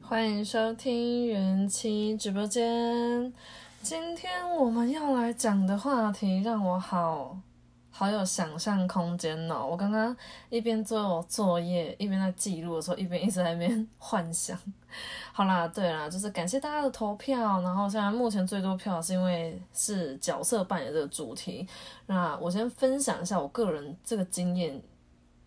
欢迎收听元气直播间。今天我们要来讲的话题让我好好有想象空间哦。我刚刚一边做作业一边在记录的时候，一边一直在那边幻想。好啦，对啦，就是感谢大家的投票。然后现在目前最多票是因为是角色扮演这个主题。那我先分享一下我个人这个经验，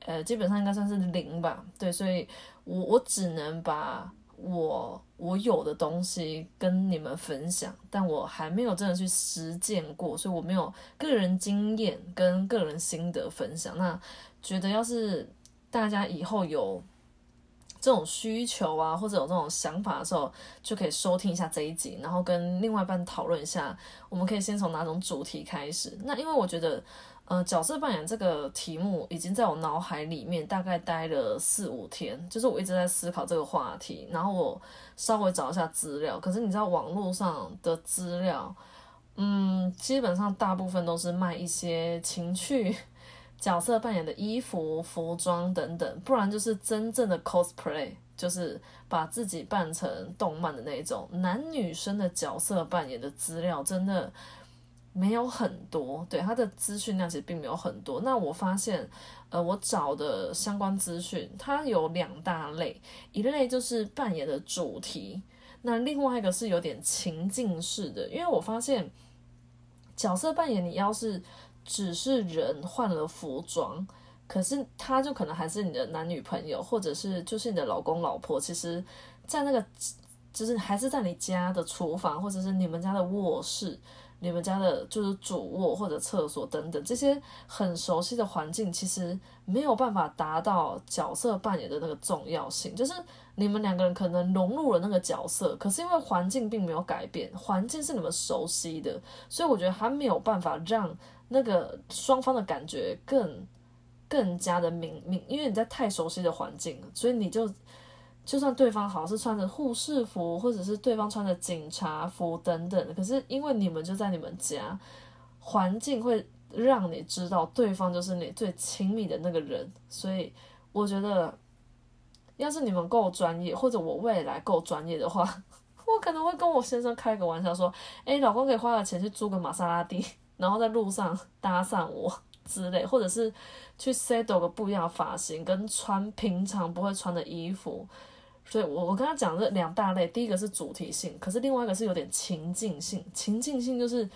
呃，基本上应该算是零吧。对，所以我我只能把我我有的东西跟你们分享，但我还没有真的去实践过，所以我没有个人经验跟个人心得分享。那觉得要是大家以后有这种需求啊，或者有这种想法的时候，就可以收听一下这一集，然后跟另外一半讨论一下，我们可以先从哪种主题开始。那因为我觉得。呃，角色扮演这个题目已经在我脑海里面大概待了四五天，就是我一直在思考这个话题，然后我稍微找一下资料。可是你知道网络上的资料，嗯，基本上大部分都是卖一些情趣角色扮演的衣服、服装等等，不然就是真正的 cosplay，就是把自己扮成动漫的那种男女生的角色扮演的资料，真的。没有很多，对它的资讯量其实并没有很多。那我发现，呃，我找的相关资讯，它有两大类，一类就是扮演的主题，那另外一个是有点情境式的。因为我发现，角色扮演你要是只是人换了服装，可是他就可能还是你的男女朋友，或者是就是你的老公老婆，其实，在那个就是还是在你家的厨房，或者是你们家的卧室。你们家的就是主卧或者厕所等等这些很熟悉的环境，其实没有办法达到角色扮演的那个重要性。就是你们两个人可能融入了那个角色，可是因为环境并没有改变，环境是你们熟悉的，所以我觉得还没有办法让那个双方的感觉更更加的明明，因为你在太熟悉的环境，所以你就。就算对方好像是穿着护士服，或者是对方穿着警察服等等，可是因为你们就在你们家，环境会让你知道对方就是你最亲密的那个人，所以我觉得，要是你们够专业，或者我未来够专业的话，我可能会跟我先生开个玩笑说：“哎，老公可以花了钱去租个玛莎拉蒂，然后在路上搭讪我之类，或者是去 set 个不一样的发型，跟穿平常不会穿的衣服。”所以，我我跟他讲这两大类，第一个是主题性，可是另外一个是有点情境性。情境性就是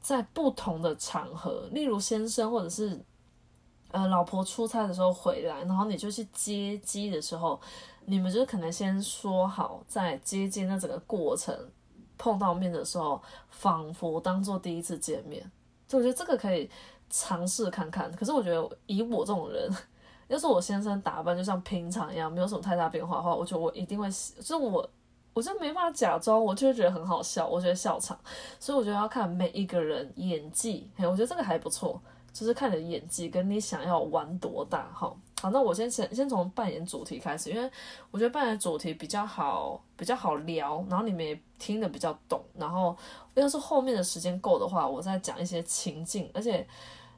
在不同的场合，例如先生或者是呃老婆出差的时候回来，然后你就去接机的时候，你们就可能先说好，在接机那整个过程碰到面的时候，仿佛当做第一次见面。就我觉得这个可以尝试看看。可是我觉得以我这种人。要是我先生打扮就像平常一样，没有什么太大变化的话，我觉得我一定会，就是我，我就没办法假装，我就会觉得很好笑，我觉得笑场。所以我觉得要看每一个人演技，嘿，我觉得这个还不错，就是看你的演技跟你想要玩多大，哈。好，那我先先先从扮演主题开始，因为我觉得扮演主题比较好，比较好聊，然后你们也听得比较懂，然后要是后面的时间够的话，我再讲一些情境，而且。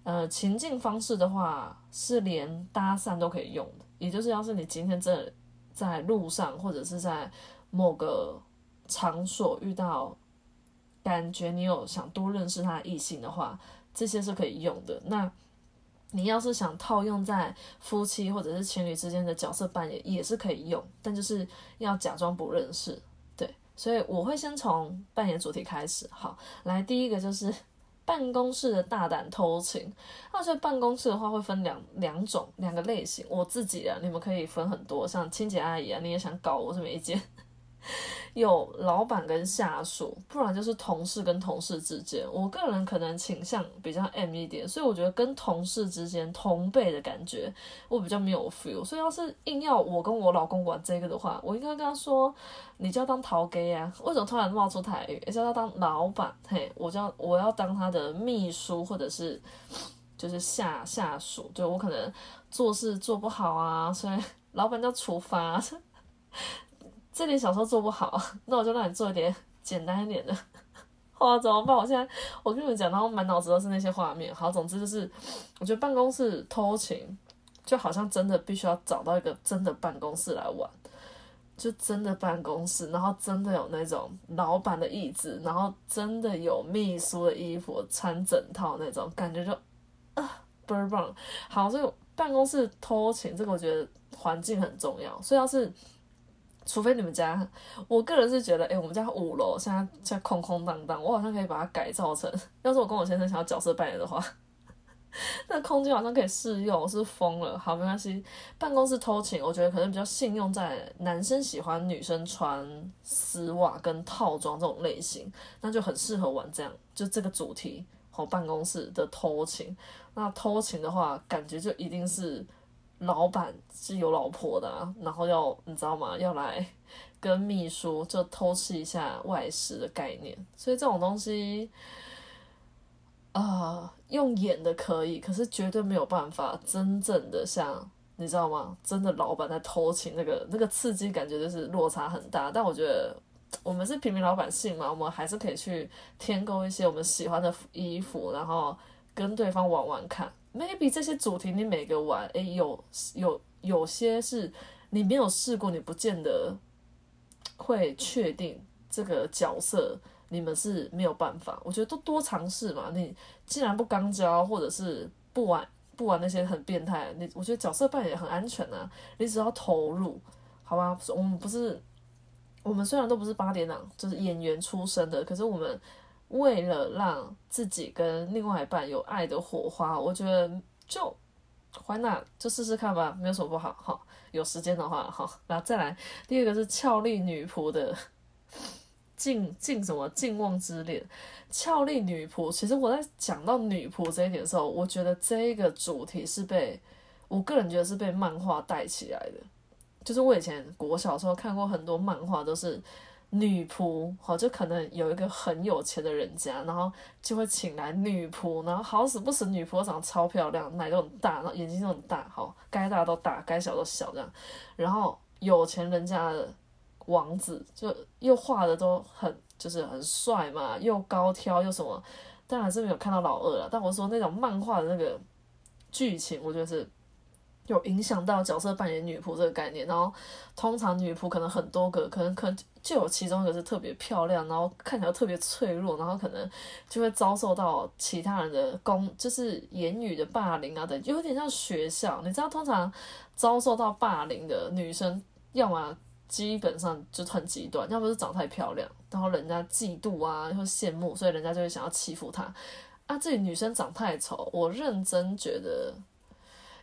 呃，情境方式的话是连搭讪都可以用的，也就是要是你今天真的在路上或者是在某个场所遇到，感觉你有想多认识他的异性的话，这些是可以用的。那你要是想套用在夫妻或者是情侣之间的角色扮演，也是可以用，但就是要假装不认识。对，所以我会先从扮演主题开始。好，来第一个就是。办公室的大胆偷情，那所以办公室的话会分两两种两个类型。我自己啊，你们可以分很多，像清洁阿姨啊，你也想搞我是没意见。有老板跟下属，不然就是同事跟同事之间。我个人可能倾向比较 M 一点，所以我觉得跟同事之间同辈的感觉，我比较没有 feel。所以要是硬要我跟我老公玩这个的话，我应该跟他说：“你就要当陶给啊？为什么突然冒出台语？叫他当老板？嘿，我叫我要当他的秘书，或者是 就是下下属。就我可能做事做不好啊，所以 老板叫处罚。”这点小时候做不好，那我就让你做一点简单一点的。哇，怎么办？我现在我跟你们讲，然后满脑子都是那些画面。好，总之就是，我觉得办公室偷情，就好像真的必须要找到一个真的办公室来玩，就真的办公室，然后真的有那种老板的椅子，然后真的有秘书的衣服穿整套那种感觉，就 啊倍儿棒。好，这个办公室偷情，这个我觉得环境很重要，所以要是。除非你们家，我个人是觉得，哎，我们家五楼现在在空空荡荡，我好像可以把它改造成，要是我跟我先生想要角色扮演的话，那空间好像可以试用，我是疯了。好，没关系。办公室偷情，我觉得可能比较信用在男生喜欢女生穿丝袜跟套装这种类型，那就很适合玩这样，就这个主题，好，办公室的偷情。那偷情的话，感觉就一定是。老板是有老婆的，然后要你知道吗？要来跟秘书就偷吃一下外食的概念，所以这种东西，啊，用演的可以，可是绝对没有办法真正的像你知道吗？真的老板在偷情，那个那个刺激感觉就是落差很大。但我觉得我们是平民老百姓嘛，我们还是可以去添购一些我们喜欢的衣服，然后跟对方玩玩看。Maybe 这些主题你每个玩，诶，有有有些是你没有试过，你不见得会确定这个角色你们是没有办法。我觉得都多尝试嘛。你既然不刚交，或者是不玩不玩那些很变态，你我觉得角色扮演很安全啊。你只要投入，好吧？我们不是我们虽然都不是八点档，就是演员出身的，可是我们。为了让自己跟另外一半有爱的火花，我觉得就，Why not？就试试看吧，没有什么不好哈。有时间的话哈，然后再来第二个是俏丽女仆的静静什么静望之恋。俏丽女仆，其实我在讲到女仆这一点的时候，我觉得这一个主题是被我个人觉得是被漫画带起来的。就是我以前国小时候看过很多漫画，都是。女仆，好，就可能有一个很有钱的人家，然后就会请来女仆，然后好死不死，女仆长得超漂亮，奶都很大，然后眼睛都很大，好，该大都大，该小都小这样，然后有钱人家的王子就又画的都很就是很帅嘛，又高挑又什么，当然是没有看到老二了，但我说那种漫画的那个剧情，我觉得是。有影响到角色扮演女仆这个概念，然后通常女仆可能很多个，可能可能就有其中一个是特别漂亮，然后看起来特别脆弱，然后可能就会遭受到其他人的攻，就是言语的霸凌啊等，有点像学校。你知道，通常遭受到霸凌的女生，要么基本上就很极端，要么是长太漂亮，然后人家嫉妒啊，或羡慕，所以人家就会想要欺负她。啊，自己女生长太丑，我认真觉得。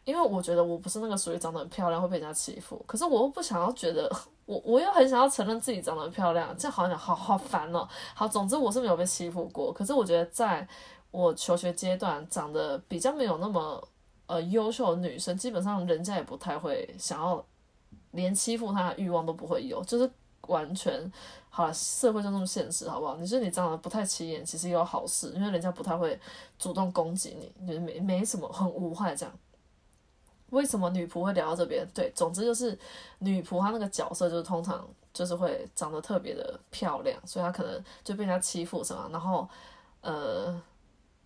因为我觉得我不是那个属于长得很漂亮会被人家欺负，可是我又不想要觉得我我又很想要承认自己长得很漂亮，这样好像好好烦哦。好，总之我是没有被欺负过，可是我觉得在我求学阶段长得比较没有那么呃优秀的女生，基本上人家也不太会想要连欺负她的欲望都不会有，就是完全好了，社会就这么现实，好不好？你说你长得不太起眼，其实有好事，因为人家不太会主动攻击你，就是没没什么很无害这样。为什么女仆会聊到这边？对，总之就是女仆她那个角色就是通常就是会长得特别的漂亮，所以她可能就被人家欺负什么，然后呃，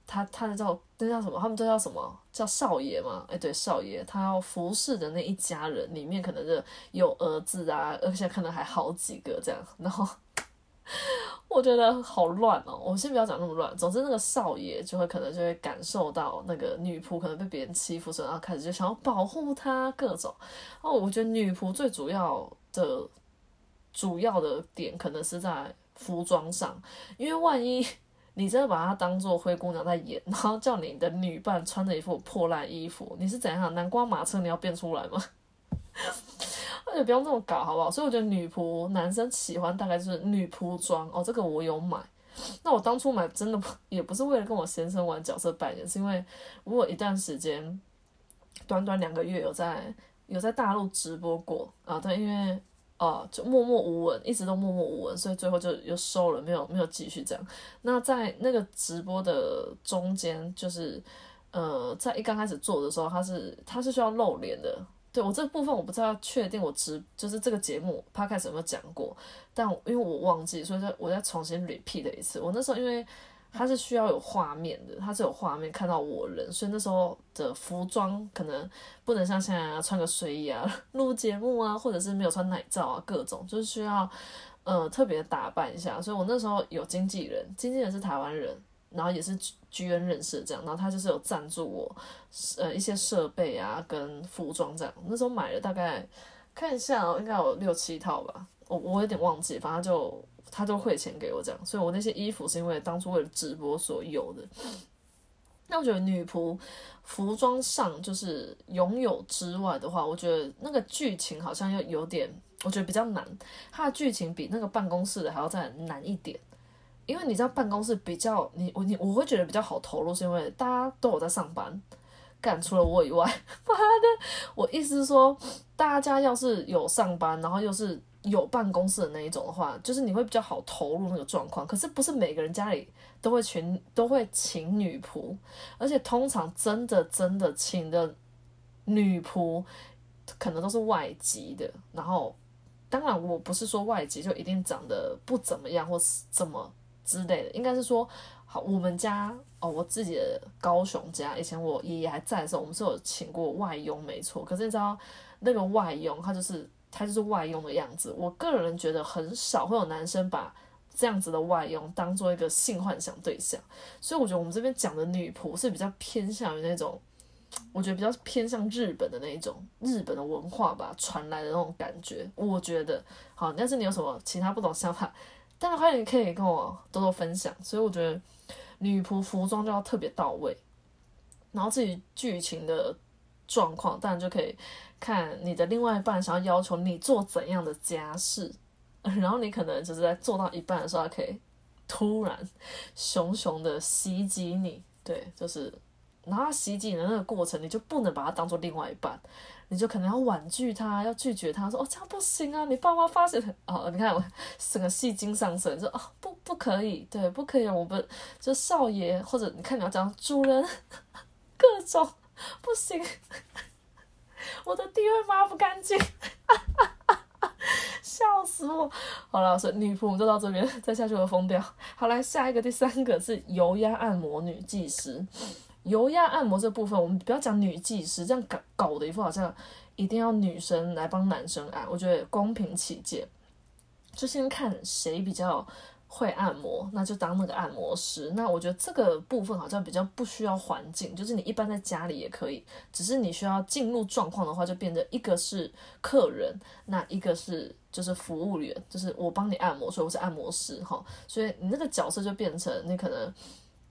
他他的叫那叫什么？他们都叫什么？叫少爷嘛？哎，对，少爷，他要服侍的那一家人里面可能是有儿子啊，而且可能还好几个这样，然后。我觉得好乱哦！我先不要讲那么乱。总之，那个少爷就会可能就会感受到那个女仆可能被别人欺负，所以然后开始就想要保护她各种。哦，我觉得女仆最主要的主要的点可能是在服装上，因为万一你真的把她当做灰姑娘在演，然后叫你的女伴穿着一副破烂衣服，你是怎样？南瓜马车你要变出来吗？那 就不用这么搞，好不好？所以我觉得女仆男生喜欢大概就是女仆装哦，这个我有买。那我当初买真的也不是为了跟我先生玩角色扮演，是因为我一段时间，短短两个月有在有在大陆直播过啊，对，因为哦就默默无闻，一直都默默无闻，所以最后就又收了，没有没有继续这样。那在那个直播的中间，就是呃在一刚开始做的时候，他是他是需要露脸的。对我这部分我不知道确定我直就是这个节目 podcast 有没有讲过，但因为我忘记，所以再我再重新 repeat 一次。我那时候因为它是需要有画面的，它是有画面看到我人，所以那时候的服装可能不能像现在穿个睡衣啊 录节目啊，或者是没有穿奶罩啊，各种就是需要呃特别打扮一下。所以我那时候有经纪人，经纪人是台湾人。然后也是居恩认识这样，然后他就是有赞助我，呃一些设备啊跟服装这样。那时候买了大概看一下哦，应该有六七套吧，我我有点忘记，反正就他就汇钱给我这样。所以我那些衣服是因为当初为了直播所有的。那我觉得女仆服装上就是拥有之外的话，我觉得那个剧情好像又有点，我觉得比较难。它的剧情比那个办公室的还要再难一点。因为你知道办公室比较你我你我会觉得比较好投入，是因为大家都有在上班，干除了我以外，妈的！我意思是说，大家要是有上班，然后又是有办公室的那一种的话，就是你会比较好投入那个状况。可是不是每个人家里都会请都会请女仆，而且通常真的真的请的女仆可能都是外籍的。然后当然我不是说外籍就一定长得不怎么样，或是怎么。之类的，应该是说，好，我们家哦，我自己的高雄家，以前我爷爷还在的时候，我们是有请过外佣，没错。可是你知道，那个外佣他就是他就是外佣的样子。我个人觉得很少会有男生把这样子的外佣当做一个性幻想对象，所以我觉得我们这边讲的女仆是比较偏向于那种，我觉得比较偏向日本的那一种日本的文化吧传来的那种感觉。我觉得好，但是你有什么其他不懂想法？但是欢迎可以跟我多多分享，所以我觉得女仆服装就要特别到位，然后至于剧情的状况，当然就可以看你的另外一半想要要求你做怎样的家事，然后你可能就是在做到一半的时候，可以突然熊熊的袭击你，对，就是，然后袭击你的那个过程，你就不能把它当做另外一半。你就可能要婉拒他，要拒绝他，说哦这样不行啊！你爸妈发现哦，你看我 整个戏精上身，说哦不不可以，对不可以，我们就少爷或者你看你要讲主人，各种不行，我的地位抹不干净，笑死我！好了，所以女仆我们就到这边，再下去我疯掉。好来下一个第三个是油压按摩女技师。油压按摩这部分，我们不要讲女技师，这样搞搞的一副好像一定要女生来帮男生按。我觉得公平起见，就先看谁比较会按摩，那就当那个按摩师。那我觉得这个部分好像比较不需要环境，就是你一般在家里也可以，只是你需要进入状况的话，就变得一个是客人，那一个是就是服务员，就是我帮你按摩，所以我是按摩师哈。所以你那个角色就变成你可能。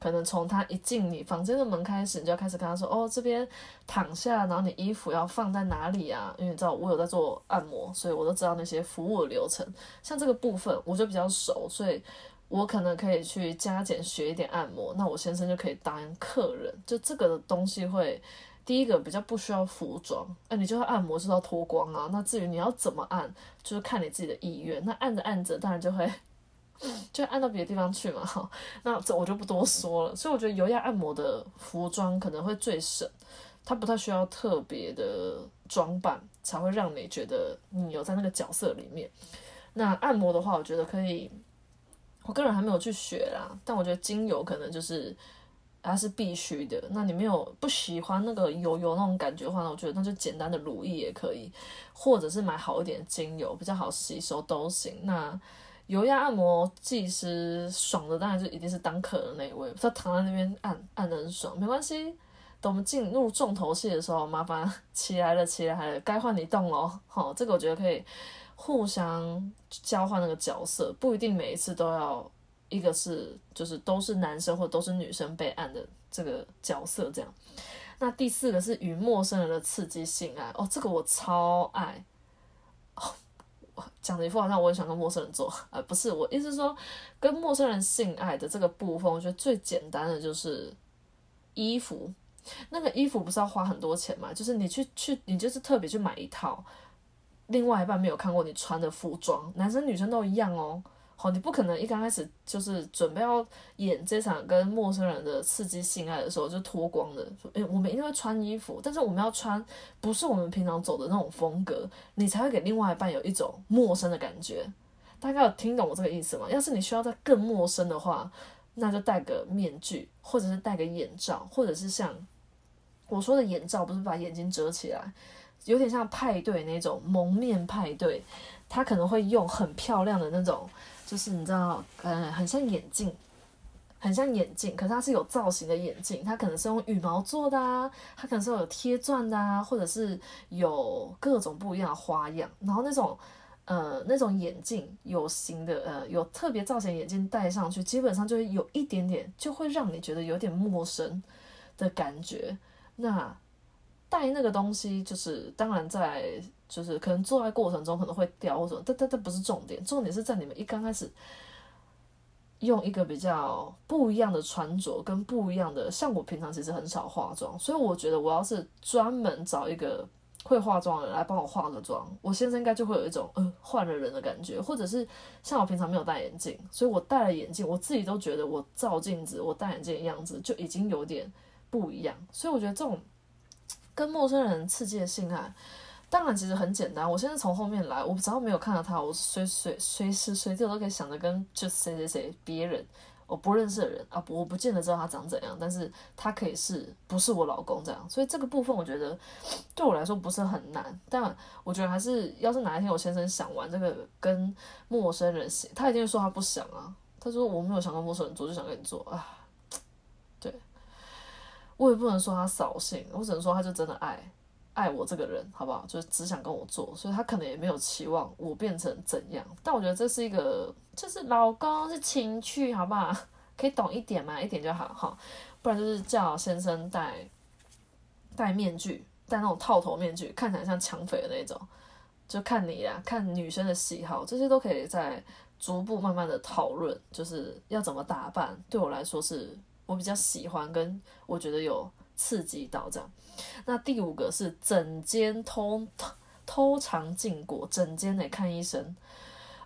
可能从他一进你房间的门开始，你就要开始跟他说：“哦，这边躺下，然后你衣服要放在哪里啊？”因为你知道我有在做按摩，所以我都知道那些服务流程。像这个部分，我就比较熟，所以我可能可以去加减学一点按摩。那我先生就可以当客人。就这个东西会，第一个比较不需要服装，哎，你就要按摩就要脱光啊。那至于你要怎么按，就是看你自己的意愿。那按着按着，当然就会。就按到别的地方去嘛，哈，那这我就不多说了。所以我觉得油压按摩的服装可能会最省，它不太需要特别的装扮，才会让你觉得你有在那个角色里面。那按摩的话，我觉得可以，我个人还没有去学啦，但我觉得精油可能就是它是必须的。那你没有不喜欢那个油油那种感觉的话，我觉得那就简单的乳液也可以，或者是买好一点精油，比较好吸收都行。那油压按摩技师爽的当然就一定是当客的那一位，他躺在那边按按的很爽，没关系。等我们进入重头戏的时候，麻烦起来了起来了，该换你动了。好，这个我觉得可以互相交换那个角色，不一定每一次都要一个是就是都是男生或都是女生被按的这个角色这样。那第四个是与陌生人的刺激性爱哦，这个我超爱。讲的一副好像我很想跟陌生人做，呃，不是，我意思是说，跟陌生人性爱的这个部分，我觉得最简单的就是衣服。那个衣服不是要花很多钱嘛？就是你去去，你就是特别去买一套，另外一半没有看过你穿的服装，男生女生都一样哦。好，你不可能一刚开始就是准备要演这场跟陌生人的刺激性爱的时候就脱光的，说，诶，我们一定会穿衣服，但是我们要穿不是我们平常走的那种风格，你才会给另外一半有一种陌生的感觉。大概有听懂我这个意思吗？要是你需要再更陌生的话，那就戴个面具，或者是戴个眼罩，或者是像我说的眼罩，不是把眼睛遮起来，有点像派对那种蒙面派对，他可能会用很漂亮的那种。就是你知道，呃，很像眼镜，很像眼镜，可是它是有造型的眼镜，它可能是用羽毛做的啊，它可能是有贴钻的啊，或者是有各种不一样的花样。然后那种，呃，那种眼镜有型的，呃，有特别造型眼镜戴上去，基本上就会有一点点，就会让你觉得有点陌生的感觉。那戴那个东西，就是当然在。就是可能做爱过程中可能会掉或什么，但但但不是重点，重点是在你们一刚开始用一个比较不一样的穿着跟不一样的，像我平常其实很少化妆，所以我觉得我要是专门找一个会化妆的人来帮我化个妆，我现在应该就会有一种呃换了人的感觉，或者是像我平常没有戴眼镜，所以我戴了眼镜，我自己都觉得我照镜子我戴眼镜的样子就已经有点不一样，所以我觉得这种跟陌生人刺激的性爱。当然，其实很简单。我现在从后面来，我只要没有看到他，我随随随时随地都可以想着跟就谁谁谁别人我不认识的人啊，我不见得知道他长怎样，但是他可以是不是我老公这样。所以这个部分我觉得 对我来说不是很难。但我觉得还是，要是哪一天我先生想玩这个跟陌生人，他一定会说他不想啊。他说我没有想跟陌生人做，就想跟你做啊。对，我也不能说他扫兴，我只能说他就真的爱。爱我这个人，好不好？就是只想跟我做，所以他可能也没有期望我变成怎样。但我觉得这是一个，就是老公是情趣，好不好？可以懂一点嘛，一点就好哈。不然就是叫先生戴戴面具，戴那种套头面具，看起来像抢匪的那种。就看你呀，看女生的喜好，这些都可以在逐步慢慢的讨论，就是要怎么打扮。对我来说，是我比较喜欢，跟我觉得有刺激到这样。那第五个是整间偷偷藏禁果，整间得看医生。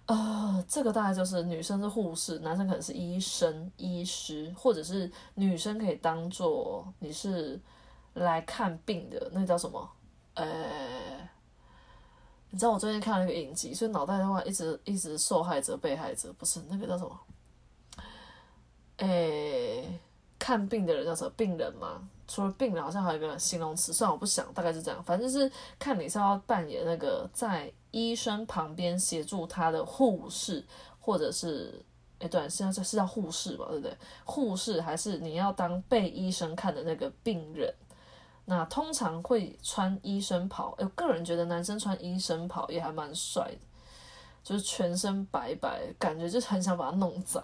呃，这个大概就是女生是护士，男生可能是医生、医师，或者是女生可以当做你是来看病的，那叫什么？呃，你知道我最近看了一个影集，所以脑袋的话一直一直受害者、被害者，不是那个叫什么？诶，看病的人叫什么？病人吗？除了病人，好像还有一个形容词，虽然我不想，大概是这样。反正是看你是要扮演那个在医生旁边协助他的护士，或者是，哎，对，是要是叫护士吧，对不对？护士还是你要当被医生看的那个病人。那通常会穿医生袍，我个人觉得男生穿医生袍也还蛮帅的，就是全身白白，感觉就是很想把它弄脏。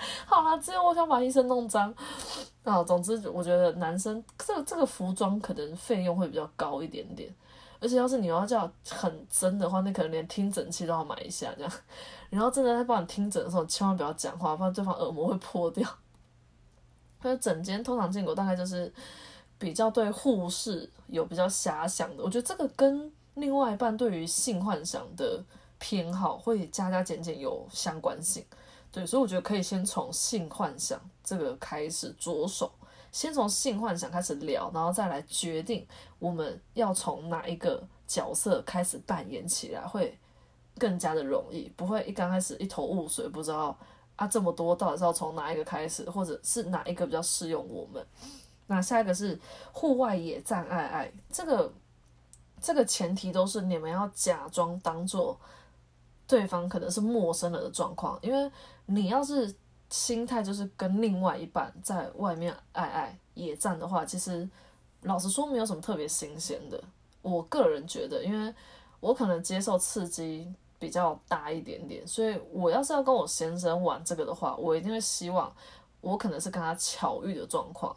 好啦，只有我想把医生弄脏。啊，总之我觉得男生这这个服装可能费用会比较高一点点，而且要是你要叫很真的话，那可能连听诊器都要买一下这样。然后真的在帮你听诊的时候，千万不要讲话，不然对方耳膜会破掉。还有整间通常见过，大概就是比较对护士有比较遐想的。我觉得这个跟另外一半对于性幻想的偏好会加加减减有相关性。对，所以我觉得可以先从性幻想这个开始着手，先从性幻想开始聊，然后再来决定我们要从哪一个角色开始扮演起来，会更加的容易，不会一刚开始一头雾水，不知道啊这么多到底是要从哪一个开始，或者是哪一个比较适用我们。那下一个是户外野战爱爱，这个这个前提都是你们要假装当做。对方可能是陌生人的状况，因为你要是心态就是跟另外一半在外面爱爱野战的话，其实老实说没有什么特别新鲜的。我个人觉得，因为我可能接受刺激比较大一点点，所以我要是要跟我先生玩这个的话，我一定会希望我可能是跟他巧遇的状况。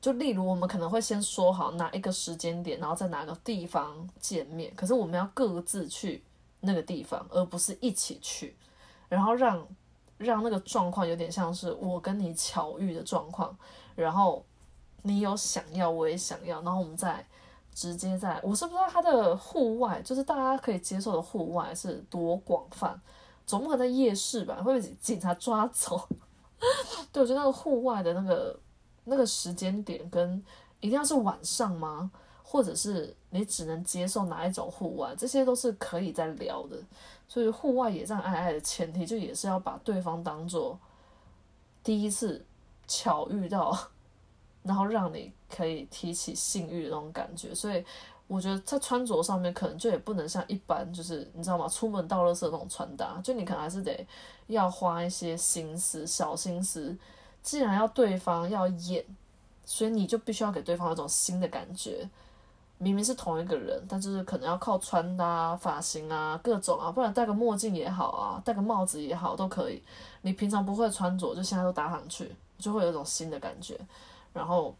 就例如我们可能会先说好哪一个时间点，然后在哪个地方见面，可是我们要各自去。那个地方，而不是一起去，然后让让那个状况有点像是我跟你巧遇的状况，然后你有想要，我也想要，然后我们再直接在，我是不知道他的户外，就是大家可以接受的户外是多广泛，总不可能在夜市吧？会被警察抓走？对，我觉得那个户外的那个那个时间点跟一定要是晚上吗？或者是你只能接受哪一种户外？这些都是可以再聊的。所以户外野战爱爱的前提，就也是要把对方当做第一次巧遇到，然后让你可以提起性欲的那种感觉。所以我觉得在穿着上面，可能就也不能像一般就是你知道吗？出门到垃圾那种穿搭，就你可能还是得要花一些心思、小心思。既然要对方要演，所以你就必须要给对方有种新的感觉。明明是同一个人，但就是可能要靠穿搭、发型啊、各种啊，不然戴个墨镜也好啊，戴个帽子也好，都可以。你平常不会穿着，就现在都搭上去，就会有一种新的感觉。然后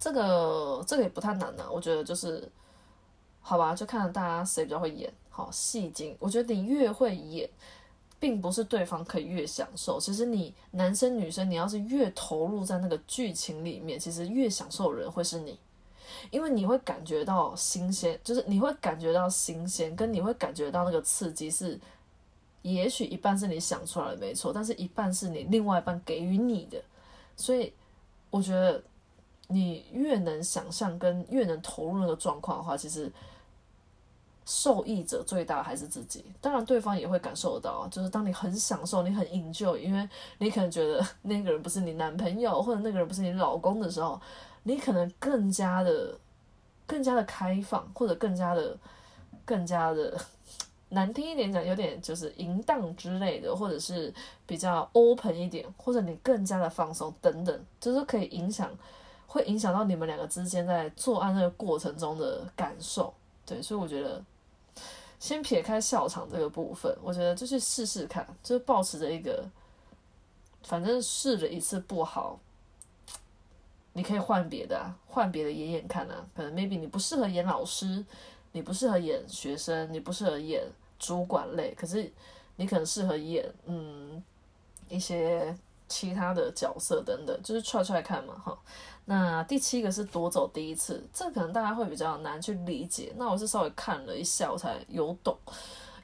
这个这个也不太难啊，我觉得就是好吧，就看大家谁比较会演，好戏精。我觉得你越会演，并不是对方可以越享受。其实你男生女生，你要是越投入在那个剧情里面，其实越享受的人会是你。因为你会感觉到新鲜，就是你会感觉到新鲜，跟你会感觉到那个刺激是，也许一半是你想出来的没错，但是一半是你另外一半给予你的，所以我觉得你越能想象跟越能投入那个状况的话，其实受益者最大还是自己，当然对方也会感受到，就是当你很享受，你很 enjoy，因为你可能觉得 那个人不是你男朋友或者那个人不是你老公的时候。你可能更加的、更加的开放，或者更加的、更加的 难听一点讲，有点就是淫荡之类的，或者是比较 open 一点，或者你更加的放松等等，就是可以影响，会影响到你们两个之间在做爱那个过程中的感受。对，所以我觉得先撇开笑场这个部分，我觉得就去试试看，就是保持着一个，反正试了一次不好。你可以换别的，换别的演演看啊。可能 maybe 你不适合演老师，你不适合演学生，你不适合演主管类。可是你可能适合演嗯一些其他的角色等等，就是踹踹看嘛哈。那第七个是夺走第一次，这可能大家会比较难去理解。那我是稍微看了一下，我才有懂。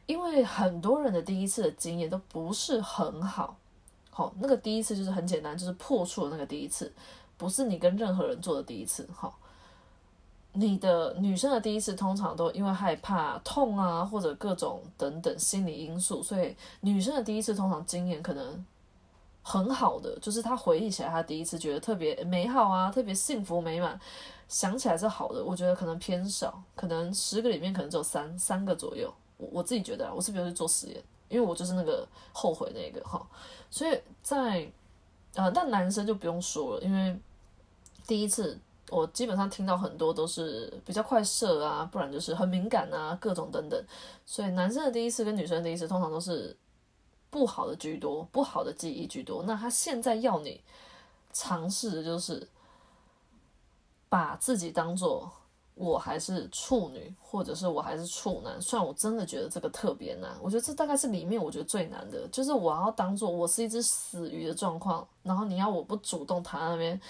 因为很多人的第一次的经验都不是很好。好，那个第一次就是很简单，就是破处的那个第一次。不是你跟任何人做的第一次，哈，你的女生的第一次通常都因为害怕痛啊，或者各种等等心理因素，所以女生的第一次通常经验可能很好的，就是她回忆起来她第一次觉得特别美好啊，特别幸福美满，想起来是好的，我觉得可能偏少，可能十个里面可能只有三三个左右，我我自己觉得，我是不是去做实验？因为我就是那个后悔那个哈，所以在呃，但男生就不用说了，因为。第一次，我基本上听到很多都是比较快射啊，不然就是很敏感啊，各种等等。所以男生的第一次跟女生的第一次通常都是不好的居多，不好的记忆居多。那他现在要你尝试的就是把自己当做我还是处女，或者是我还是处男。虽然我真的觉得这个特别难，我觉得这大概是里面我觉得最难的，就是我要当做我是一只死鱼的状况，然后你要我不主动躺在那边。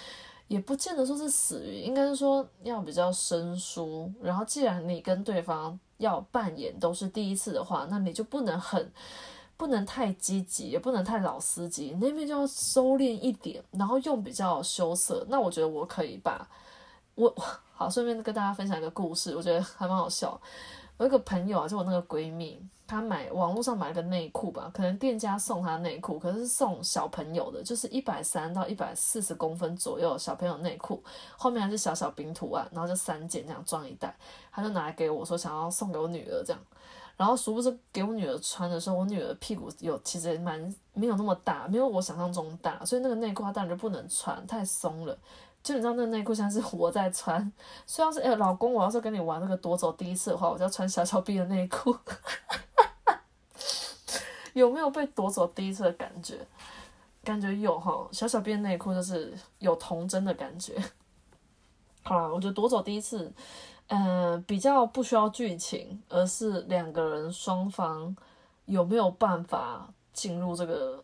也不见得说是死鱼，应该是说要比较生疏。然后，既然你跟对方要扮演都是第一次的话，那你就不能很不能太积极，也不能太老司机，那边就要收敛一点，然后用比较羞涩。那我觉得我可以把我 好顺便跟大家分享一个故事，我觉得还蛮好笑。我有个朋友啊，就我那个闺蜜。她买网络上买了个内裤吧，可能店家送她内裤，可是送小朋友的，就是一百三到一百四十公分左右小朋友内裤，后面还是小小冰图案，然后就三件这样装一袋，她就拿来给我说想要送给我女儿这样，然后殊不知给我女儿穿的时候，我女儿屁股有其实蛮没有那么大，没有我想象中大，所以那个内裤她当然就不能穿，太松了。就你知道那个内裤像是我在穿，虽然是哎老公，我要是跟你玩那个夺走第一次的话，我就要穿小小 B 的内裤。有没有被夺走第一次的感觉？感觉有哈，小小 B 的内裤就是有童真的感觉。好了，我觉得夺走第一次，嗯，比较不需要剧情，而是两个人双方有没有办法进入这个，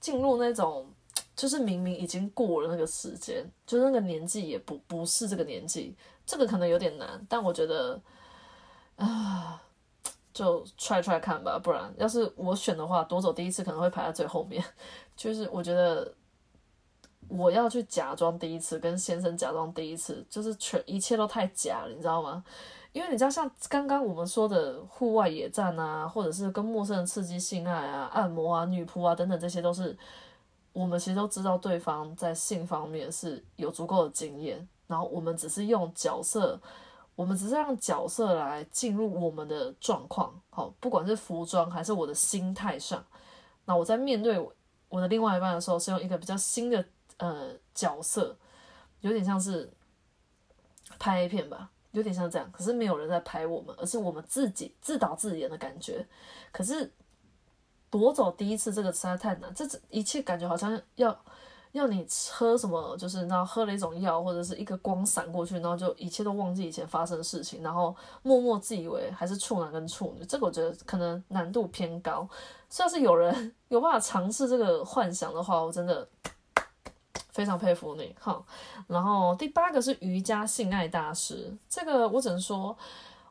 进入那种，就是明明已经过了那个时间，就那个年纪也不不是这个年纪，这个可能有点难，但我觉得啊。就踹踹看吧，不然要是我选的话，夺走第一次可能会排在最后面。就是我觉得我要去假装第一次，跟先生假装第一次，就是全一切都太假了，你知道吗？因为你知道，像刚刚我们说的户外野战啊，或者是跟陌生人刺激性爱啊、按摩啊、女仆啊等等，这些都是我们其实都知道对方在性方面是有足够的经验，然后我们只是用角色。我们只是让角色来进入我们的状况，好，不管是服装还是我的心态上，那我在面对我的另外一半的时候，是用一个比较新的呃角色，有点像是拍 A 片吧，有点像这样，可是没有人在拍我们，而是我们自己自导自演的感觉。可是夺走第一次这个实在太难，这一切感觉好像要。要你喝什么，就是然后喝了一种药，或者是一个光闪过去，然后就一切都忘记以前发生的事情，然后默默自以为还是处男跟处女，这个我觉得可能难度偏高。虽要是有人有办法尝试这个幻想的话，我真的非常佩服你。哈。然后第八个是瑜伽性爱大师，这个我只能说，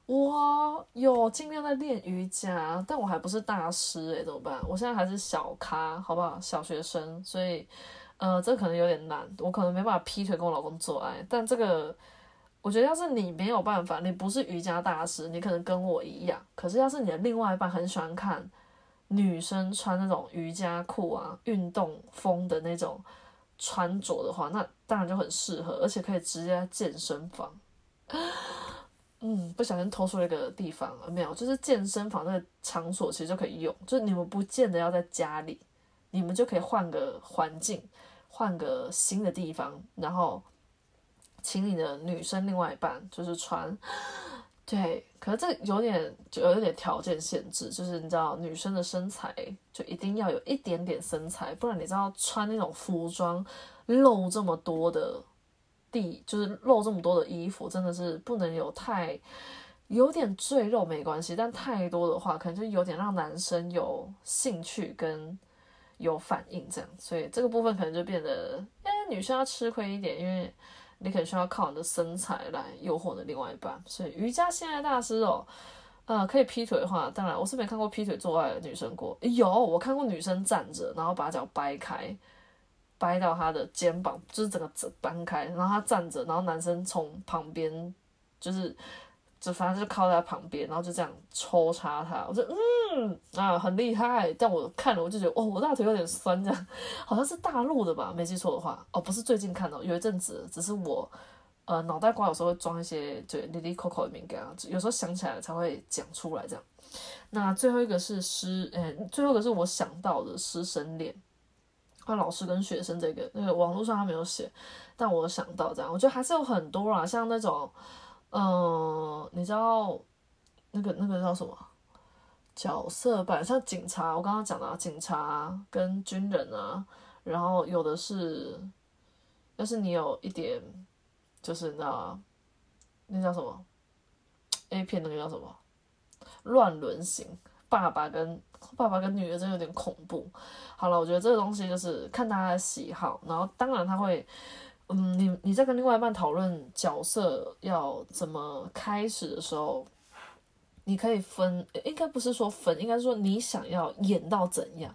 我有尽量在练瑜伽，但我还不是大师诶，怎么办？我现在还是小咖，好不好？小学生，所以。呃，这可能有点难，我可能没办法劈腿跟我老公做爱。但这个，我觉得要是你没有办法，你不是瑜伽大师，你可能跟我一样。可是要是你的另外一半很喜欢看女生穿那种瑜伽裤啊、运动风的那种穿着的话，那当然就很适合，而且可以直接在健身房。嗯，不小心偷出了一个地方了，没有，就是健身房那个场所其实就可以用，就是你们不见得要在家里，你们就可以换个环境。换个新的地方，然后请你的女生另外一半就是穿，对，可是这有点就有一点条件限制，就是你知道女生的身材就一定要有一点点身材，不然你知道穿那种服装露这么多的地，就是露这么多的衣服，真的是不能有太有点赘肉没关系，但太多的话可能就有点让男生有兴趣跟。有反应这样，所以这个部分可能就变得，哎，女生要吃亏一点，因为你可能需要靠你的身材来诱惑你的另外一半。所以瑜伽性爱大师哦，呃，可以劈腿的话，当然我是没看过劈腿做爱的女生过，有我看过女生站着，然后把脚掰开，掰到他的肩膀，就是整个整搬开，然后他站着，然后男生从旁边就是。就反正就靠在他旁边，然后就这样抽插他，我说嗯啊很厉害，但我看了我就觉得哦我大腿有点酸，这样好像是大陆的吧，没记错的话哦不是最近看到，有一阵子只是我呃脑袋瓜有时候会装一些就哩哩扣扣的敏感，有时候想起来才会讲出来这样。那最后一个是师，嗯最后一个是我想到的师生恋，啊老师跟学生这个那个网络上他没有写，但我想到这样，我觉得还是有很多啦，像那种。嗯，你知道那个那个叫什么角色扮？像警察，我刚刚讲的啊警察跟军人啊，然后有的是，要是你有一点，就是那那叫什么 A 片那个叫什么乱伦型，爸爸跟爸爸跟女儿真有点恐怖。好了，我觉得这个东西就是看大家的喜好，然后当然他会。嗯，你你在跟另外一半讨论角色要怎么开始的时候，你可以分，应该不是说分，应该说你想要演到怎样？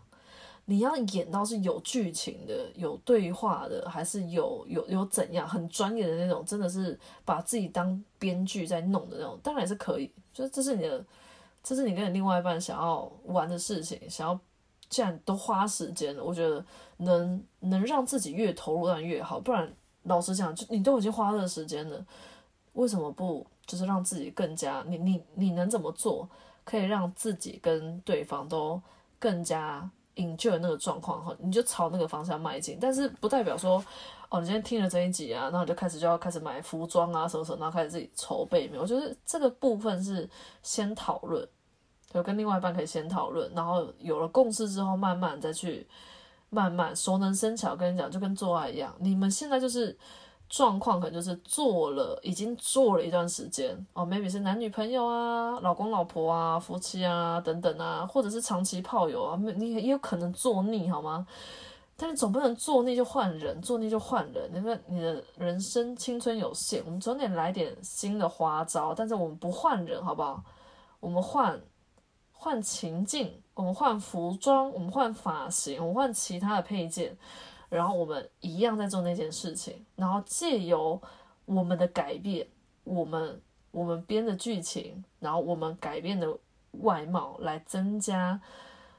你要演到是有剧情的、有对话的，还是有有有怎样很专业的那种？真的是把自己当编剧在弄的那种，当然是可以。就是这是你的，这是你跟你另外一半想要玩的事情，想要既然都花时间了，我觉得能能让自己越投入当然越好，不然。老实讲，就你都已经花了时间了，为什么不就是让自己更加你你你能怎么做，可以让自己跟对方都更加 enjoy 那个状况哈？你就朝那个方向迈进。但是不代表说，哦，你今天听了这一集啊，然后就开始就要开始买服装啊什么什么，然后开始自己筹备没有？我觉得这个部分是先讨论，就跟另外一半可以先讨论，然后有了共识之后，慢慢再去。慢慢熟能生巧，跟你讲，就跟做爱一样。你们现在就是状况，可能就是做了，已经做了一段时间哦，maybe 是男女朋友啊、老公老婆啊、夫妻啊等等啊，或者是长期炮友啊，你也有可能做腻，好吗？但是总不能做腻就换人，做腻就换人。你说你的人生青春有限，我们总得来点新的花招，但是我们不换人，好不好？我们换换情境，我们换服装，我们换发型，我们换其他的配件，然后我们一样在做那件事情，然后借由我们的改变，我们我们编的剧情，然后我们改变的外貌来增加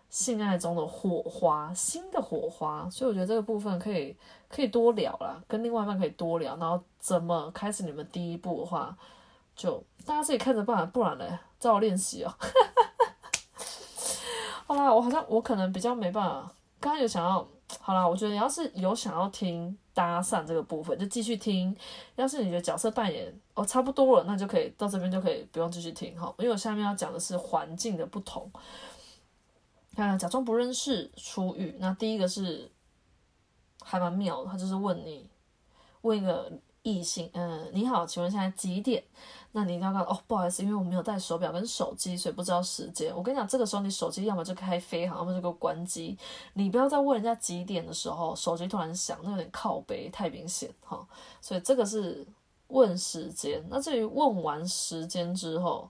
性爱中的火花，新的火花。所以我觉得这个部分可以可以多聊啦，跟另外一半可以多聊，然后怎么开始你们第一步的话，就大家自己看着办，不然嘞，照练习哦。好啦，我好像我可能比较没办法。刚刚有想要，好啦，我觉得你要是有想要听搭讪这个部分，就继续听。要是你觉得角色扮演哦差不多了，那就可以到这边就可以不用继续听哈。因为我下面要讲的是环境的不同。看，假装不认识出狱。那第一个是还蛮妙的，他就是问你问一个异性，嗯，你好，请问现在几点？那你一定要告哦，不好意思，因为我没有带手表跟手机，所以不知道时间。我跟你讲，这个时候你手机要么就开飞行，要么就给我关机。你不要再问人家几点的时候，手机突然响，那有点靠背，太明显哈。所以这个是问时间。那至于问完时间之后，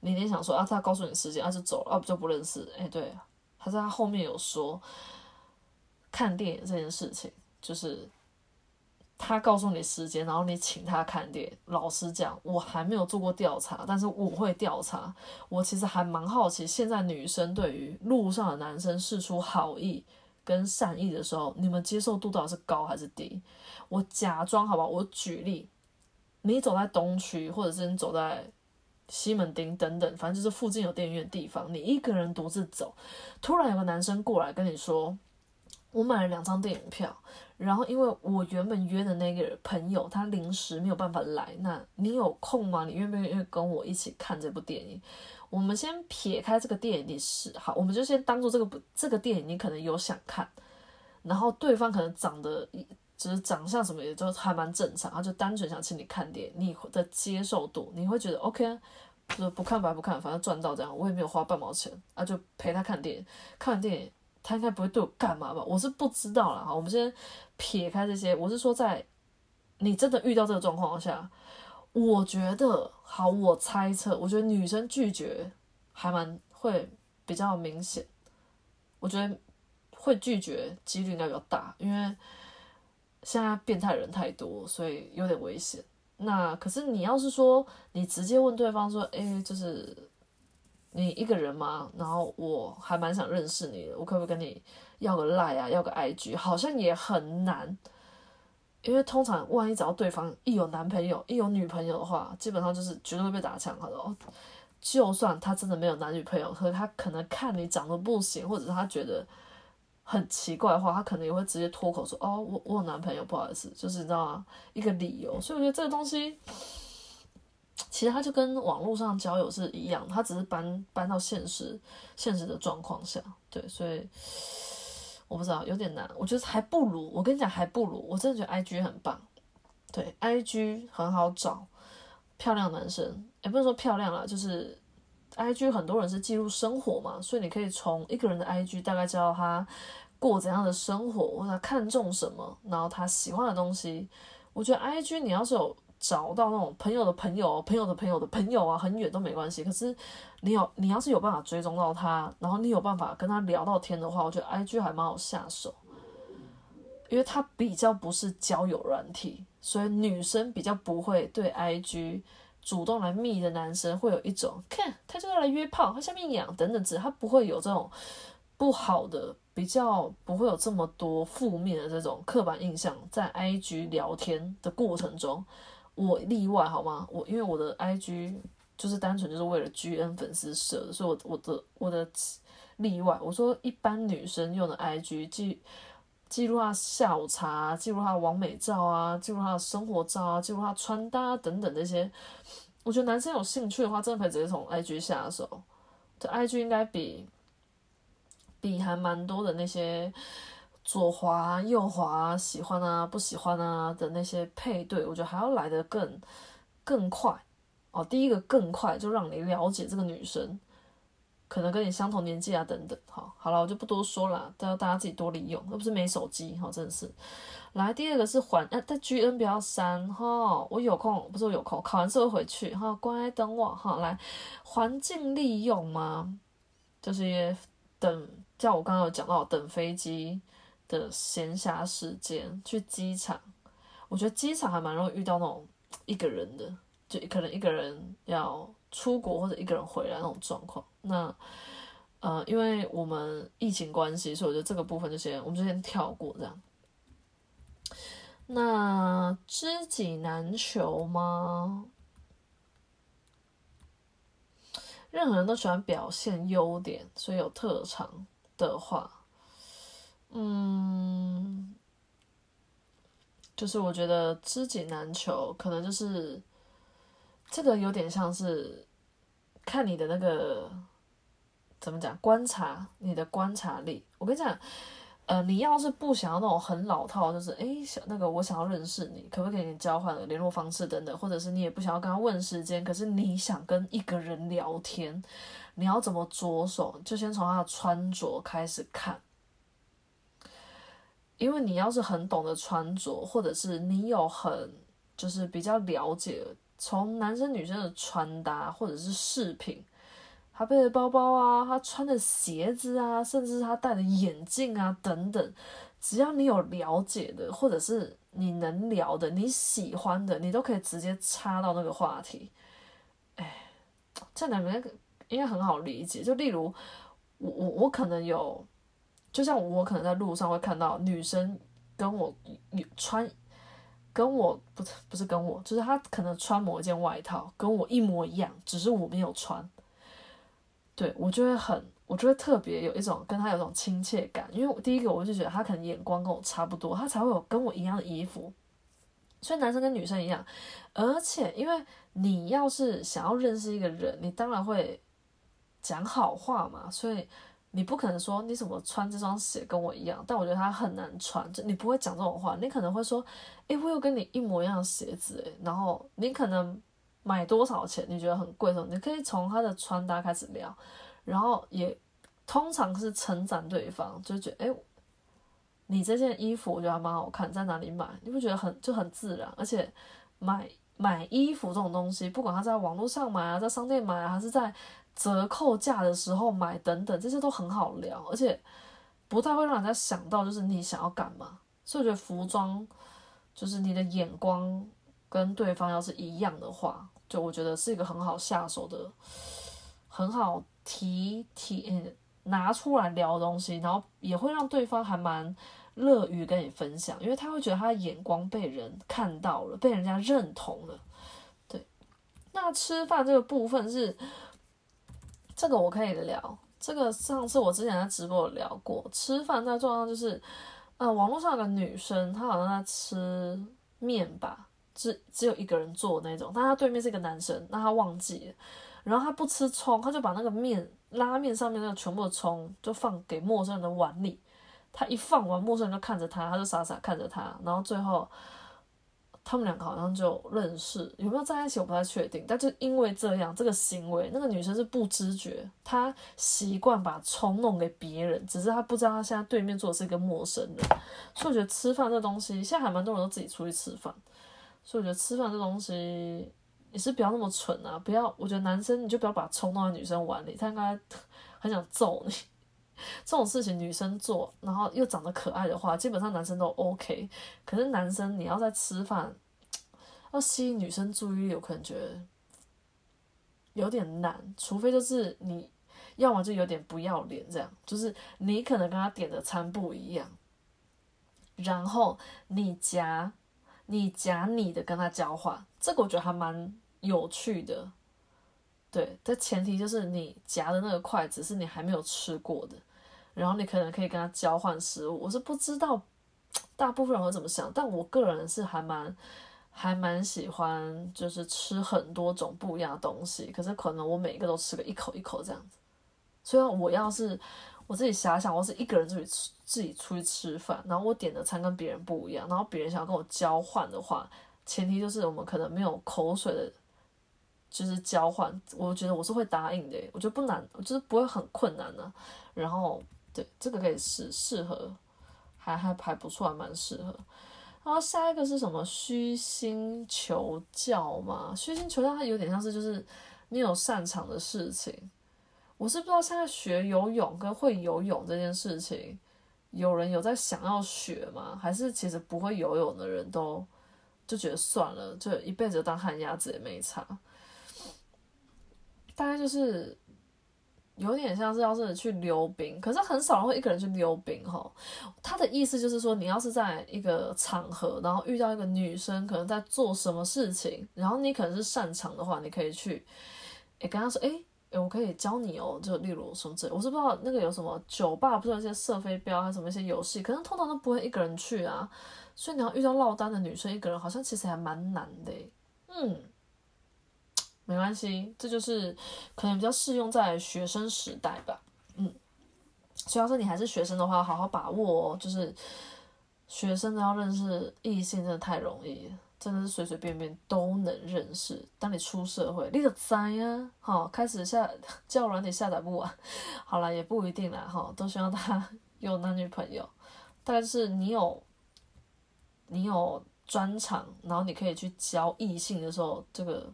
你得想说啊，他告诉你时间，啊就走了，啊就不认识？哎，对，他在他后面有说看电影这件事情，就是。他告诉你时间，然后你请他看电影。老实讲，我还没有做过调查，但是我会调查。我其实还蛮好奇，现在女生对于路上的男生示出好意跟善意的时候，你们接受度到底是高还是低？我假装好吧，我举例，你走在东区，或者是你走在西门町等等，反正就是附近有电影院的地方，你一个人独自走，突然有个男生过来跟你说：“我买了两张电影票。”然后，因为我原本约的那个朋友他临时没有办法来，那你有空吗？你愿不愿意跟我一起看这部电影？我们先撇开这个电影你是好，我们就先当做这个不这个电影你可能有想看，然后对方可能长得就是长相什么也就还蛮正常，他就单纯想请你看电影，你的接受度你会觉得 OK，就不看白不看，反正赚到这样，我也没有花半毛钱啊，就陪他看电影，看完电影。他应该不会对我干嘛吧？我是不知道了哈。我们先撇开这些，我是说，在你真的遇到这个状况下，我觉得好，我猜测，我觉得女生拒绝还蛮会比较明显。我觉得会拒绝几率应该比较大，因为现在变态人太多，所以有点危险。那可是你要是说你直接问对方说，哎，就是。你一个人吗？然后我还蛮想认识你的，我可不可以跟你要个赖啊，要个 IG？好像也很难，因为通常万一找到对方一有男朋友、一有女朋友的话，基本上就是绝对会被打枪。好的，就算他真的没有男女朋友，可他可能看你长得不行，或者是他觉得很奇怪的话，他可能也会直接脱口说：“哦，我我有男朋友，不好意思。”就是你知道吗？一个理由。所以我觉得这个东西。其实它就跟网络上交友是一样，它只是搬搬到现实现实的状况下，对，所以我不知道有点难。我觉得还不如我跟你讲，还不如我真的觉得 I G 很棒，对，I G 很好找漂亮男生，也不是说漂亮啦，就是 I G 很多人是记录生活嘛，所以你可以从一个人的 I G 大概知道他过怎样的生活，或者看重什么，然后他喜欢的东西。我觉得 I G 你要是有。找到那种朋友的朋友、朋友的朋友的朋友啊，很远都没关系。可是你有，你要是有办法追踪到他，然后你有办法跟他聊到天的话，我觉得 I G 还蛮好下手，因为他比较不是交友软体，所以女生比较不会对 I G 主动来密的男生会有一种看他就要来约炮，他下面痒等等，只他不会有这种不好的，比较不会有这么多负面的这种刻板印象在 I G 聊天的过程中。我例外好吗？我因为我的 I G 就是单纯就是为了 G N 粉丝设的，所以我我的我的例外。我说一般女生用的 I G 记记录她下午茶，记录她完美照啊，记录她的生活照啊，记录她穿搭等等这些。我觉得男生有兴趣的话，真的可以直接从 I G 下手。这 I G 应该比比还蛮多的那些。左滑右滑，喜欢啊不喜欢啊的那些配对，我觉得还要来得更更快哦。第一个更快，就让你了解这个女生，可能跟你相同年纪啊等等。好，好了，我就不多说了，都要大家自己多利用，又不是没手机哈，真的是。来，第二个是环，啊，但 G N 不要删哈，我有空不是我有空，考完试会回去哈，乖，等我哈。来，环境利用吗？就是等，像我刚刚有讲到等飞机的闲暇时间去机场，我觉得机场还蛮容易遇到那种一个人的，就可能一个人要出国或者一个人回来那种状况。那呃，因为我们疫情关系，所以我觉得这个部分就先我们就先跳过这样。那知己难求吗？任何人都喜欢表现优点，所以有特长的话，嗯，就是我觉得知己难求，可能就是这个有点像是看你的那个怎么讲，观察你的观察力。我跟你讲。呃，你要是不想要那种很老套，就是诶，想那个我想要认识你，可不可以给你交换联络方式等等，或者是你也不想要跟他问时间，可是你想跟一个人聊天，你要怎么着手？就先从他的穿着开始看，因为你要是很懂得穿着，或者是你有很就是比较了解从男生女生的穿搭或者是饰品。他背的包包啊，他穿的鞋子啊，甚至他戴的眼镜啊，等等，只要你有了解的，或者是你能聊的，你喜欢的，你都可以直接插到那个话题。哎，这两个应该很好理解。就例如，我我我可能有，就像我可能在路上会看到女生跟我有穿，跟我不不是跟我，就是她可能穿某一件外套跟我一模一样，只是我没有穿。对我就会很，我就会特别有一种跟他有一种亲切感，因为第一个我就觉得他可能眼光跟我差不多，他才会有跟我一样的衣服，所以男生跟女生一样，而且因为你要是想要认识一个人，你当然会讲好话嘛，所以你不可能说你怎么穿这双鞋跟我一样，但我觉得他很难穿，就你不会讲这种话，你可能会说，诶，我有跟你一模一样的鞋子，诶，然后你可能。买多少钱？你觉得很贵的时候，你可以从他的穿搭开始聊，然后也通常是称赞对方，就觉得哎，你这件衣服我觉得还蛮好看，在哪里买？你不觉得很就很自然？而且买买衣服这种东西，不管他在网络上买啊，在商店买啊，还是在折扣价的时候买等等，这些都很好聊，而且不太会让人家想到就是你想要干嘛。所以我觉得服装就是你的眼光。跟对方要是一样的话，就我觉得是一个很好下手的、很好提提拿出来聊的东西，然后也会让对方还蛮乐于跟你分享，因为他会觉得他的眼光被人看到了，被人家认同了。对，那吃饭这个部分是这个我可以聊，这个上次我之前在直播有聊过，吃饭那状况就是，呃，网络上有个女生，她好像在吃面吧。只只有一个人做那种，但他对面是一个男生，那她忘记了，然后她不吃葱，她就把那个面拉面上面那个全部的葱就放给陌生人的碗里，她一放完，陌生人就看着她，她就傻傻看着他，然后最后他们两个好像就认识，有没有在一起我不太确定，但就因为这样这个行为，那个女生是不知觉，她习惯把葱弄给别人，只是她不知道她现在对面坐的是一个陌生人，所以我觉得吃饭这东西，现在还蛮多人都自己出去吃饭。所以我觉得吃饭这东西也是不要那么蠢啊！不要，我觉得男生你就不要把葱弄在女生碗里，他应该很想揍你。这种事情女生做，然后又长得可爱的话，基本上男生都 OK。可是男生你要在吃饭，要吸引女生注意力，我可能觉得有点难。除非就是你要么就有点不要脸，这样就是你可能跟他点的餐不一样，然后你夹。你夹你的跟他交换，这个我觉得还蛮有趣的。对，但前提就是你夹的那个筷子是你还没有吃过的，然后你可能可以跟他交换食物。我是不知道大部分人会怎么想，但我个人是还蛮还蛮喜欢，就是吃很多种不一样的东西。可是可能我每一个都吃个一口一口这样子。虽然我要是。我自己遐想，我是一个人出去吃，自己出去吃饭，然后我点的餐跟别人不一样，然后别人想要跟我交换的话，前提就是我们可能没有口水的，就是交换，我觉得我是会答应的，我觉得不难，就是不会很困难的。然后对这个可以试适合，还还还不错，还蛮适合。然后下一个是什么？虚心求教嘛？虚心求教，它有点像是就是你有擅长的事情。我是不知道现在学游泳跟会游泳这件事情，有人有在想要学吗？还是其实不会游泳的人都就觉得算了，就一辈子当旱鸭子也没差。大概就是有点像是要是去溜冰，可是很少人会一个人去溜冰哈。他的意思就是说，你要是在一个场合，然后遇到一个女生可能在做什么事情，然后你可能是擅长的话，你可以去，诶跟他说，诶。诶，我可以教你哦，就例如什么之类，我是不知道那个有什么酒吧，不是有一些射飞镖还什么一些游戏，可能通常都不会一个人去啊，所以你要遇到落单的女生一个人，好像其实还蛮难的。嗯，没关系，这就是可能比较适用在学生时代吧。嗯，所以要是你还是学生的话，好好把握哦，就是学生都要认识异性，真的太容易。真的是随随便便都能认识。当你出社会，你就知呀，好，开始下叫软体下载不完，好了也不一定啦，哈，都希望他有男女朋友。大概是你有你有专长，然后你可以去交异性的时候，这个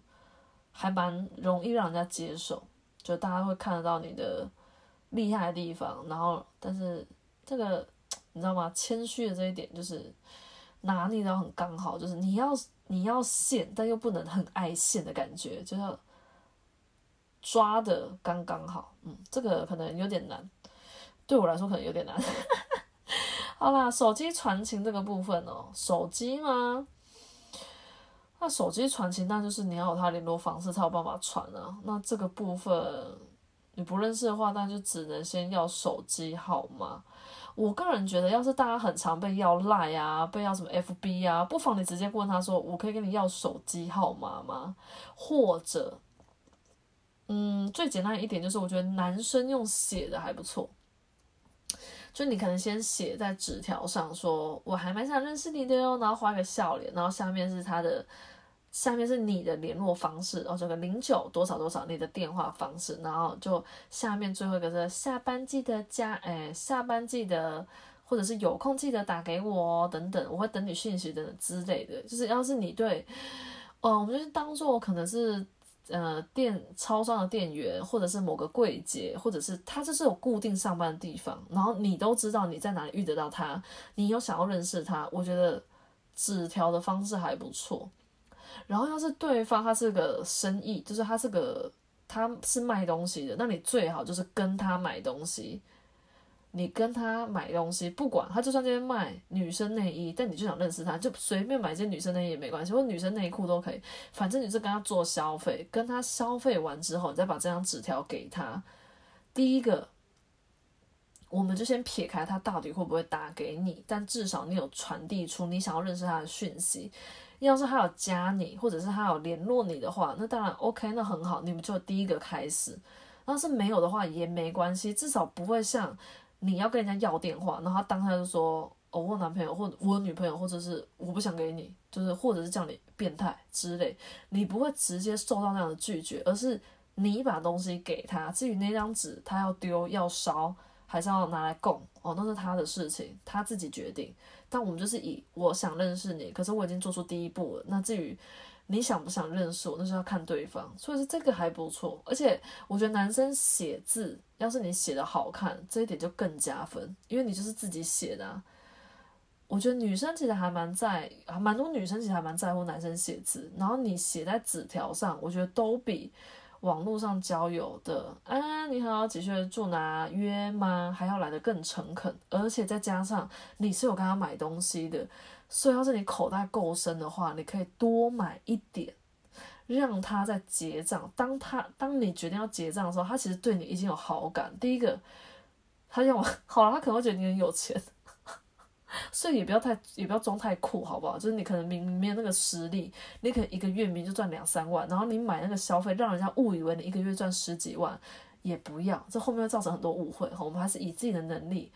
还蛮容易让人家接受，就大家会看得到你的厉害的地方。然后，但是这个你知道吗？谦虚的这一点就是。拿捏到很刚好，就是你要你要现，但又不能很爱现的感觉，就要抓的刚刚好。嗯，这个可能有点难，对我来说可能有点难。好啦，手机传情这个部分哦，手机吗？那手机传情，那就是你要有他联络方式才有办法传啊。那这个部分你不认识的话，那就只能先要手机号码。我个人觉得，要是大家很常被要赖啊，被要什么 FB 啊，不妨你直接问他说：“我可以跟你要手机号码吗？”或者，嗯，最简单一点就是，我觉得男生用写的还不错，就你可能先写在纸条上，说我还蛮想认识你的哟，然后画个笑脸，然后下面是他的。下面是你的联络方式，然后这个零九多少多少你的电话方式，然后就下面最后一个是下班记得加，哎，下班记得或者是有空记得打给我等等，我会等你讯息等等之类的。就是要是你对，哦，我们就是当做可能是呃店超商的店员，或者是某个柜姐，或者是他就是有固定上班的地方，然后你都知道你在哪里遇得到他，你有想要认识他，我觉得纸条的方式还不错。然后要是对方他是个生意，就是他是个他是卖东西的，那你最好就是跟他买东西。你跟他买东西，不管他就算这边卖女生内衣，但你就想认识他，就随便买件女生内衣也没关系，或女生内裤都可以，反正你是跟他做消费，跟他消费完之后，你再把这张纸条给他。第一个，我们就先撇开他到底会不会打给你，但至少你有传递出你想要认识他的讯息。要是他有加你，或者是他有联络你的话，那当然 OK，那很好，你们就第一个开始。要是没有的话也没关系，至少不会像你要跟人家要电话，然后他当下就说哦，我男朋友或我女朋友，或者是我不想给你，就是或者是叫你变态之类，你不会直接受到那样的拒绝，而是你把东西给他，至于那张纸他要丢要烧还是要拿来供哦，那是他的事情，他自己决定。但我们就是以我想认识你，可是我已经做出第一步了。那至于你想不想认识我，那是要看对方。所以说这个还不错，而且我觉得男生写字，要是你写的好看，这一点就更加分，因为你就是自己写的啊。我觉得女生其实还蛮在，蛮多女生其实还蛮在乎男生写字，然后你写在纸条上，我觉得都比。网络上交友的啊，你好，几岁住哪？约吗？还要来的更诚恳，而且再加上你是有跟他买东西的，所以要是你口袋够深的话，你可以多买一点，让他在结账。当他当你决定要结账的时候，他其实对你已经有好感。第一个，他要 好了，他可能会觉得你很有钱。所以也不要太，也不要装太酷，好不好？就是你可能明明没有那个实力，你可能一个月明就赚两三万，然后你买那个消费，让人家误以为你一个月赚十几万，也不要，这后面会造成很多误会。我们还是以自己的能力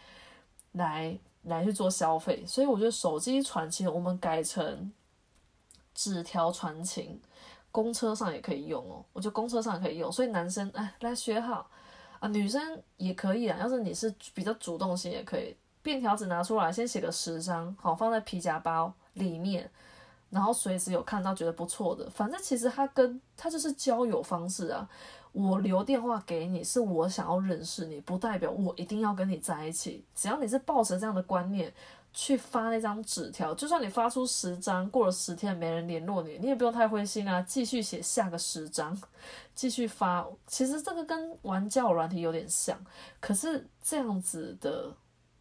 来来去做消费。所以我觉得手机传情，我们改成纸条传情，公车上也可以用哦。我觉得公车上也可以用，所以男生哎来学好啊，女生也可以啊。要是你是比较主动性，也可以。便条纸拿出来，先写个十张，好放在皮夹包里面。然后随时有看到觉得不错的，反正其实他跟他就是交友方式啊。我留电话给你，是我想要认识你，不代表我一定要跟你在一起。只要你是抱着这样的观念去发那张纸条，就算你发出十张，过了十天没人联络你，你也不用太灰心啊，继续写下个十张，继续发。其实这个跟玩交友软体有点像，可是这样子的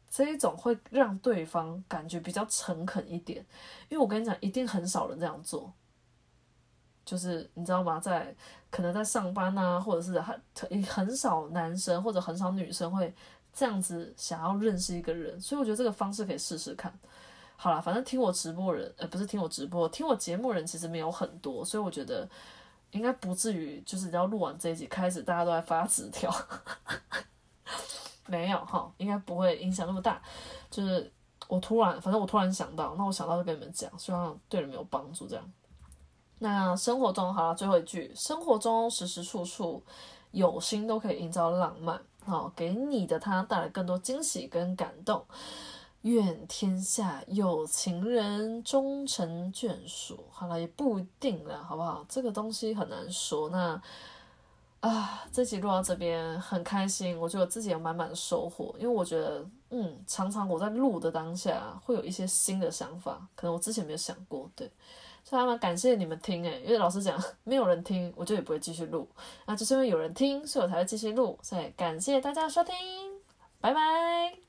这一种会让对方感觉比较诚恳一点，因为我跟你讲，一定很少人这样做。就是你知道吗？在可能在上班啊，或者是很很少男生或者很少女生会这样子想要认识一个人，所以我觉得这个方式可以试试看。好了，反正听我直播人，呃，不是听我直播，听我节目人其实没有很多，所以我觉得应该不至于就是要录完这一集开始大家都在发纸条，没有哈，应该不会影响那么大。就是我突然，反正我突然想到，那我想到就跟你们讲，希望对你们有帮助，这样。那生活中，好了，最后一句，生活中时时处处有心都可以营造浪漫，好，给你的他带来更多惊喜跟感动。愿天下有情人终成眷属。好了，也不一定了，好不好？这个东西很难说。那啊，这集录到这边很开心，我觉得自己有满满的收获，因为我觉得，嗯，常常我在录的当下会有一些新的想法，可能我之前没有想过，对。所以还蛮感谢你们听诶，因为老实讲，没有人听，我就也不会继续录。那就是因为有人听，所以我才会继续录。所以感谢大家收听，拜拜。